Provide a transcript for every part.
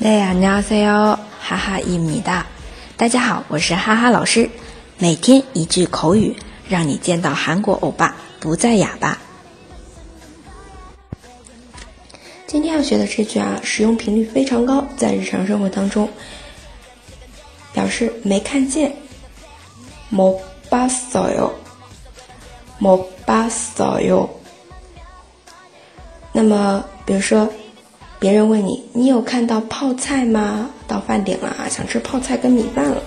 大家好，哈哈伊米哒。大家好，我是哈哈老师。每天一句口语，让你见到韩国欧巴不再哑巴。今天要学的这句啊，使用频率非常高，在日常生活当中，表示没看见。못봤어 요， 못봤어 요。 那么，比如说。 别人问你，你有看到泡菜吗？到饭点了啊，想吃泡菜跟米饭了，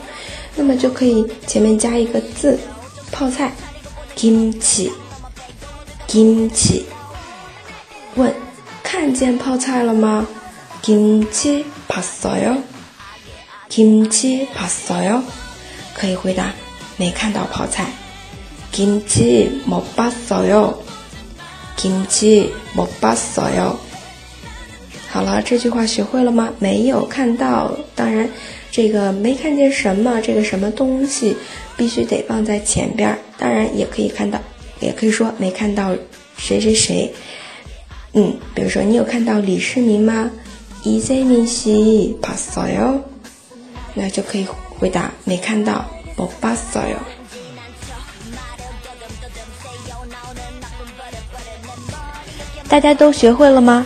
那么就可以前面加一个字，泡菜，kimchi，kimchi。问，看见泡菜了吗？kimchi p a s s o y o k i m c h i p a s s o y o。可以回答，没看到泡菜，kimchi 못봤어요 ，kimchi。好了，这句话学会了吗？没有看到，当然，这个没看见什么，这个什么东西必须得放在前边儿。当然也可以看到，也可以说没看到谁谁谁。嗯，比如说你有看到李世民吗？이재민씨봤어 요。 那就可以回答没看到，못봤어 요。 大家都学会了吗？